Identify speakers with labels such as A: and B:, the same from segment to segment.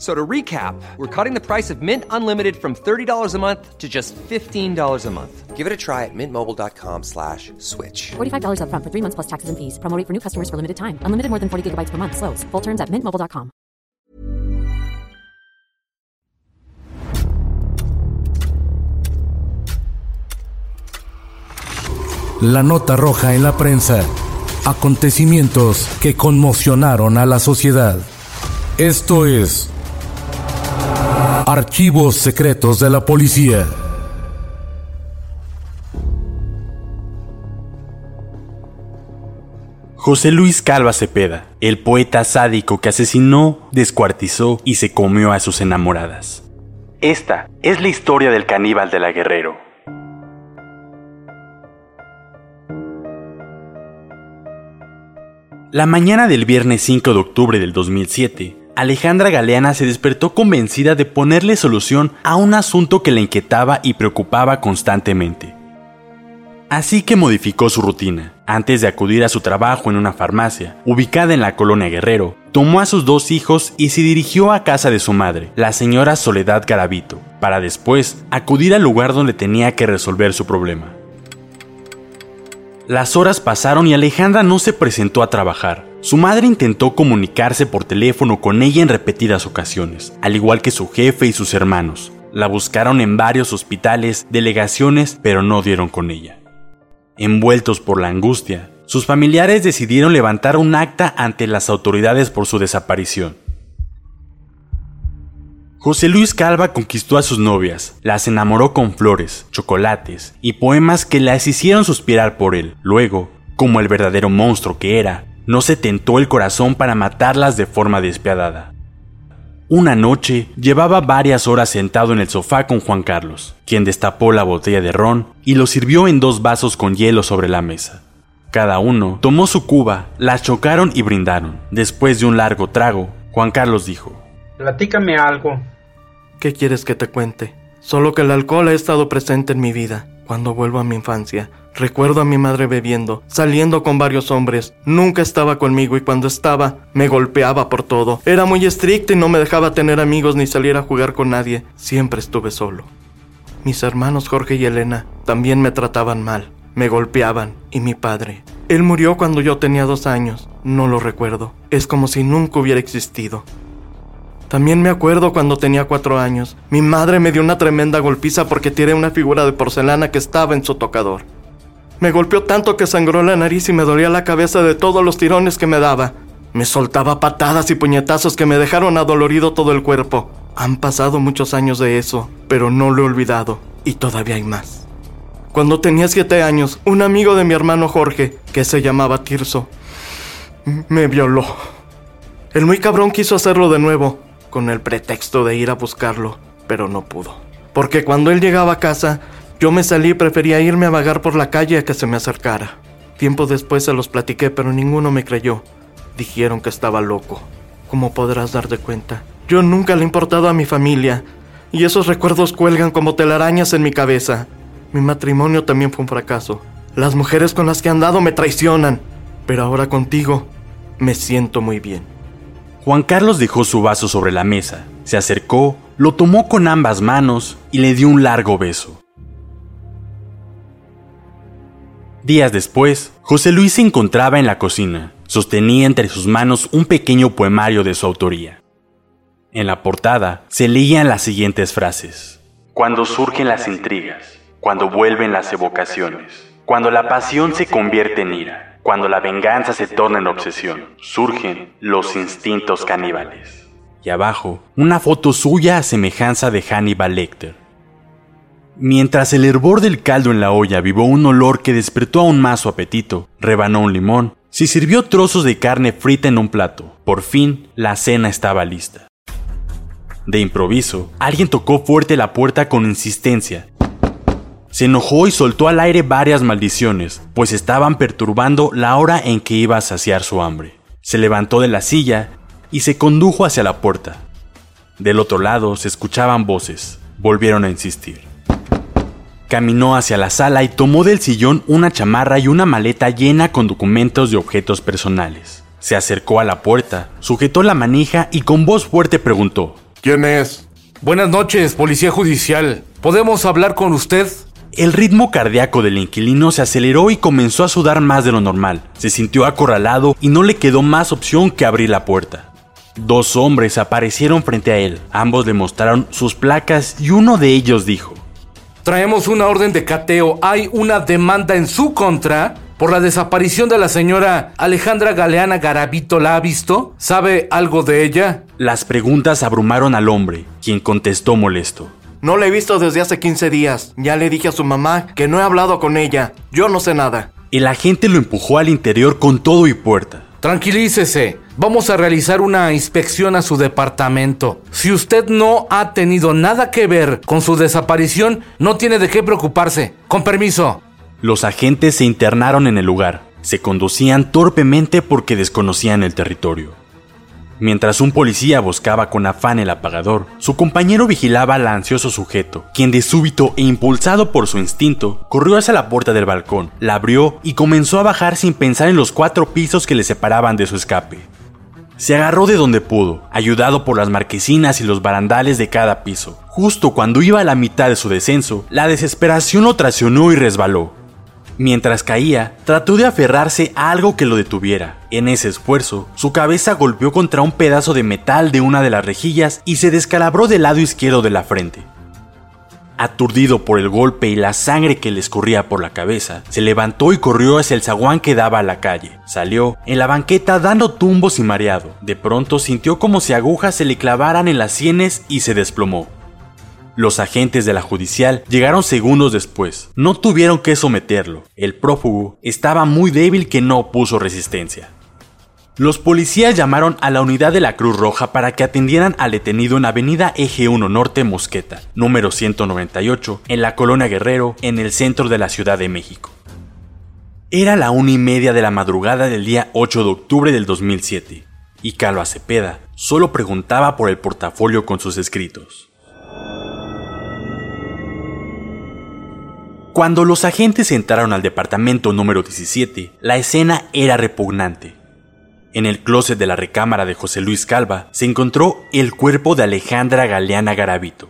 A: So to recap, we're cutting the price of Mint Unlimited from $30 a month to just $15 a month. Give it a try at mintmobile.com slash switch.
B: $45 upfront for three months plus taxes and fees. Promo rate for new customers for limited time. Unlimited more than 40 gigabytes per month. Slows. Full terms at mintmobile.com.
C: La nota roja en la prensa. Acontecimientos que conmocionaron a la sociedad. Esto es Archivos secretos de la policía.
D: José Luis Calva Cepeda, el poeta sádico que asesinó, descuartizó y se comió a sus enamoradas. Esta es la historia del caníbal de la Guerrero. La mañana del viernes 5 de octubre del 2007, Alejandra Galeana se despertó convencida de ponerle solución a un asunto que la inquietaba y preocupaba constantemente. Así que modificó su rutina. Antes de acudir a su trabajo en una farmacia, ubicada en la colonia Guerrero, tomó a sus dos hijos y se dirigió a casa de su madre, la señora Soledad Garavito, para después acudir al lugar donde tenía que resolver su problema. Las horas pasaron y Alejandra no se presentó a trabajar. Su madre intentó comunicarse por teléfono con ella en repetidas ocasiones, al igual que su jefe y sus hermanos. La buscaron en varios hospitales, delegaciones, pero no dieron con ella. Envueltos por la angustia, sus familiares decidieron levantar un acta ante las autoridades por su desaparición. José Luis Calva conquistó a sus novias, las enamoró con flores, chocolates y poemas que las hicieron suspirar por él. Luego, como el verdadero monstruo que era, no se tentó el corazón para matarlas de forma despiadada. Una noche llevaba varias horas sentado en el sofá con Juan Carlos, quien destapó la botella de ron y lo sirvió en dos vasos con hielo sobre la mesa. Cada uno tomó su cuba, las chocaron y brindaron. Después de un largo trago, Juan Carlos dijo,
E: Platícame algo.
F: ¿Qué quieres que te cuente? Solo que el alcohol ha estado presente en mi vida. Cuando vuelvo a mi infancia, recuerdo a mi madre bebiendo, saliendo con varios hombres. Nunca estaba conmigo y cuando estaba, me golpeaba por todo. Era muy estricta y no me dejaba tener amigos ni salir a jugar con nadie. Siempre estuve solo. Mis hermanos Jorge y Elena también me trataban mal. Me golpeaban. Y mi padre. Él murió cuando yo tenía dos años. No lo recuerdo. Es como si nunca hubiera existido. También me acuerdo cuando tenía cuatro años. Mi madre me dio una tremenda golpiza porque tiré una figura de porcelana que estaba en su tocador. Me golpeó tanto que sangró la nariz y me dolía la cabeza de todos los tirones que me daba. Me soltaba patadas y puñetazos que me dejaron adolorido todo el cuerpo. Han pasado muchos años de eso, pero no lo he olvidado. Y todavía hay más. Cuando tenía siete años, un amigo de mi hermano Jorge, que se llamaba Tirso, me violó. El muy cabrón quiso hacerlo de nuevo, con el pretexto de ir a buscarlo, pero no pudo. Porque cuando él llegaba a casa, yo me salí y prefería irme a vagar por la calle a que se me acercara. Tiempo después se los platiqué, pero ninguno me creyó. Dijeron que estaba loco. Como podrás darte cuenta, yo nunca le he importado a mi familia, y esos recuerdos cuelgan como telarañas en mi cabeza. Mi matrimonio también fue un fracaso. Las mujeres con las que he andado me traicionan, pero ahora contigo me siento muy bien.
D: Juan Carlos dejó su vaso sobre la mesa, se acercó, lo tomó con ambas manos y le dio un largo beso. Días después, José Luis se encontraba en la cocina. Sostenía entre sus manos un pequeño poemario de su autoría. En la portada se leían las siguientes frases. Cuando surgen las intrigas, cuando vuelven las evocaciones, Cuando la pasión se convierte en ira, cuando la venganza se torna en obsesión, surgen los instintos caníbales. Y abajo, una foto suya a semejanza de Hannibal Lecter. Mientras el hervor del caldo en la olla vivó un olor que despertó aún más su apetito, rebanó un limón, se sirvió trozos de carne frita en un plato. Por fin, la cena estaba lista. De improviso, alguien tocó fuerte la puerta con insistencia. Se enojó y soltó al aire varias maldiciones, pues estaban perturbando la hora en que iba a saciar su hambre. Se levantó de la silla y se condujo hacia la puerta. Del otro lado se escuchaban voces. Volvieron a insistir. Caminó hacia la sala y tomó del sillón una chamarra y una maleta llena con documentos y objetos personales. Se acercó a la puerta, sujetó la manija y con voz fuerte preguntó.
E: ¿Quién es?
C: Buenas noches, Policía Judicial. ¿Podemos hablar con usted?
D: El ritmo cardíaco del inquilino se aceleró y comenzó a sudar más de lo normal. Se sintió acorralado y no le quedó más opción que abrir la puerta. Dos hombres aparecieron frente a él. Ambos le mostraron sus placas y uno de ellos dijo,
C: Traemos una orden de cateo. Hay una demanda en su contra por la desaparición de la señora Alejandra Galeana Garavito. ¿La ha visto? ¿Sabe algo de ella?
D: Las preguntas abrumaron al hombre, quien contestó molesto.
F: No la he visto desde hace 15 días. Ya le dije a su mamá que no he hablado con ella. Yo no sé nada.
D: El agente lo empujó al interior con todo y puerta.
C: Tranquilícese. Vamos a realizar una inspección a su departamento. Si usted no ha tenido nada que ver con su desaparición, no tiene de qué preocuparse. Con permiso.
D: Los agentes se internaron en el lugar. Se conducían torpemente porque desconocían el territorio. Mientras un policía buscaba con afán el apagador, su compañero vigilaba al ansioso sujeto, quien de súbito e impulsado por su instinto, corrió hacia la puerta del balcón, la abrió y comenzó a bajar sin pensar en los cuatro pisos que le separaban de su escape. Se agarró de donde pudo, ayudado por las marquesinas y los barandales de cada piso. Justo cuando iba a la mitad de su descenso, la desesperación lo traicionó y resbaló. Mientras caía, trató de aferrarse a algo que lo detuviera. En ese esfuerzo, su cabeza golpeó contra un pedazo de metal de una de las rejillas y se descalabró del lado izquierdo de la frente. Aturdido por el golpe y la sangre que le escurría por la cabeza, se levantó y corrió hacia el zaguán que daba a la calle. Salió en la banqueta dando tumbos y mareado. De pronto sintió como si agujas se le clavaran en las sienes y se desplomó. Los agentes de la judicial llegaron segundos después. No tuvieron que someterlo. El prófugo estaba muy débil que no opuso resistencia. Los policías llamaron a la unidad de la Cruz Roja para que atendieran al detenido en Avenida Eje 1 Norte Mosqueta, número 198, en la Colonia Guerrero, en el centro de la Ciudad de México. Era la una y media de la madrugada del día 8 de octubre del 2007, y Calva Cepeda solo preguntaba por el portafolio con sus escritos. Cuando los agentes entraron al departamento número 17, la escena era repugnante. En el closet de la recámara de José Luis Calva se encontró el cuerpo de Alejandra Galeana Garavito.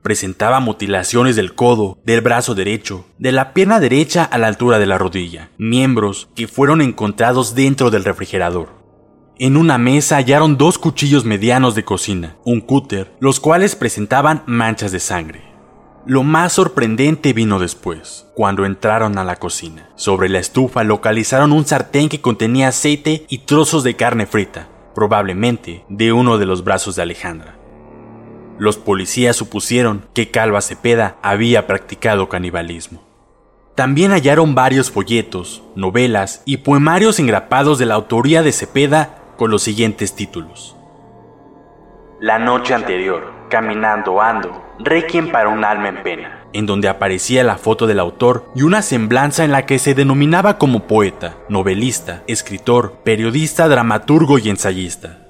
D: Presentaba mutilaciones del codo, del brazo derecho, de la pierna derecha a la altura de la rodilla, miembros que fueron encontrados dentro del refrigerador. En una mesa hallaron dos cuchillos medianos de cocina, un cúter, los cuales presentaban manchas de sangre. Lo más sorprendente vino después, cuando entraron a la cocina. Sobre la estufa localizaron un sartén que contenía aceite y trozos de carne frita, probablemente de uno de los brazos de Alejandra. Los policías supusieron que Calva Cepeda había practicado canibalismo. También hallaron varios folletos, novelas y poemarios engrapados de la autoría de Cepeda con los siguientes títulos. La noche anterior, caminando ando, Requiem para un alma en pena, en donde aparecía la foto del autor y una semblanza en la que se denominaba como poeta, novelista, escritor, periodista, dramaturgo y ensayista.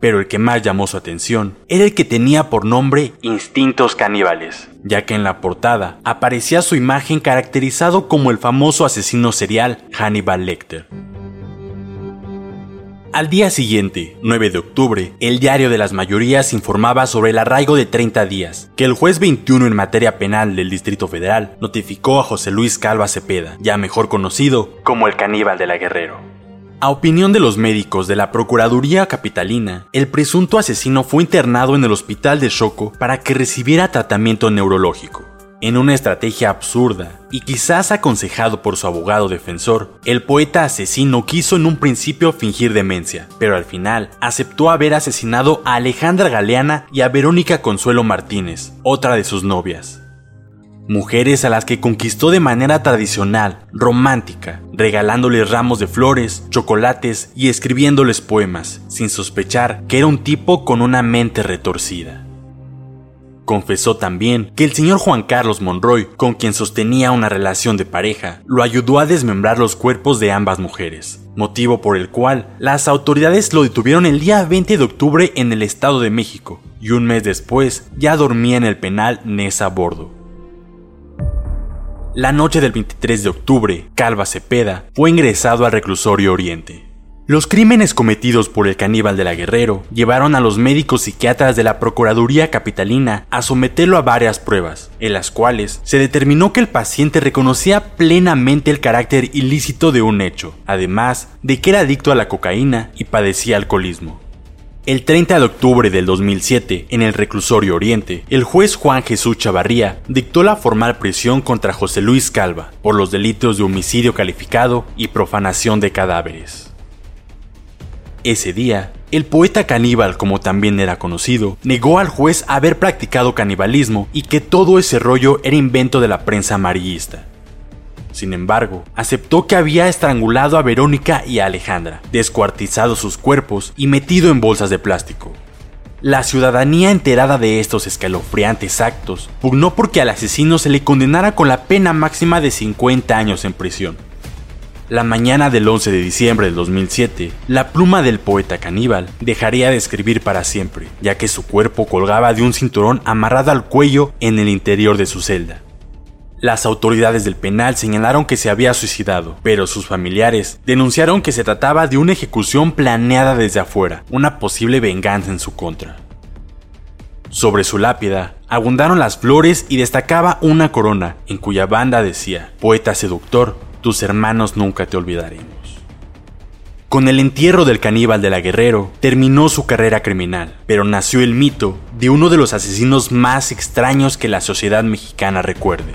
D: Pero el que más llamó su atención era el que tenía por nombre Instintos Caníbales, ya que en la portada aparecía su imagen caracterizado como el famoso asesino serial Hannibal Lecter. Al día siguiente, 9 de octubre, el diario de las mayorías informaba sobre el arraigo de 30 días, que el juez 21 en materia penal del Distrito Federal notificó a José Luis Calva Cepeda, ya mejor conocido como el caníbal de la Guerrero. A opinión de los médicos de la Procuraduría Capitalina, el presunto asesino fue internado en el hospital de Choco para que recibiera tratamiento neurológico. En una estrategia absurda, y quizás aconsejado por su abogado defensor, el poeta asesino quiso en un principio fingir demencia, pero al final aceptó haber asesinado a Alejandra Galeana y a Verónica Consuelo Martínez, otra de sus novias. Mujeres a las que conquistó de manera tradicional, romántica, regalándoles ramos de flores, chocolates y escribiéndoles poemas, sin sospechar que era un tipo con una mente retorcida. Confesó también que el señor Juan Carlos Monroy, con quien sostenía una relación de pareja, lo ayudó a desmembrar los cuerpos de ambas mujeres, motivo por el cual las autoridades lo detuvieron el día 20 de octubre en el Estado de México, y un mes después ya dormía en el penal Nesa Bordo. La noche del 23 de octubre, Calva Cepeda fue ingresado al reclusorio Oriente. Los crímenes cometidos por el caníbal de la Guerrero llevaron a los médicos psiquiatras de la Procuraduría Capitalina a someterlo a varias pruebas, en las cuales se determinó que el paciente reconocía plenamente el carácter ilícito de un hecho, además de que era adicto a la cocaína y padecía alcoholismo. El 30 de octubre del 2007, en el reclusorio Oriente, el juez Juan Jesús Chavarría dictó la formal prisión contra José Luis Calva por los delitos de homicidio calificado y profanación de cadáveres. Ese día, el poeta caníbal, como también era conocido, negó al juez haber practicado canibalismo y que todo ese rollo era invento de la prensa amarillista. Sin embargo, aceptó que había estrangulado a Verónica y a Alejandra, descuartizado sus cuerpos y metido en bolsas de plástico. La ciudadanía enterada de estos escalofriantes actos pugnó porque al asesino se le condenara con la pena máxima de 50 años en prisión. La mañana del 11 de diciembre del 2007, la pluma del poeta caníbal dejaría de escribir para siempre, ya que su cuerpo colgaba de un cinturón amarrado al cuello en el interior de su celda. Las autoridades del penal señalaron que se había suicidado, pero sus familiares denunciaron que se trataba de una ejecución planeada desde afuera, una posible venganza en su contra. Sobre su lápida abundaron las flores y destacaba una corona, en cuya banda decía, Poeta seductor, tus hermanos nunca te olvidaremos. Con el entierro del caníbal de la Guerrero, terminó su carrera criminal, pero nació el mito de uno de los asesinos más extraños que la sociedad mexicana recuerde.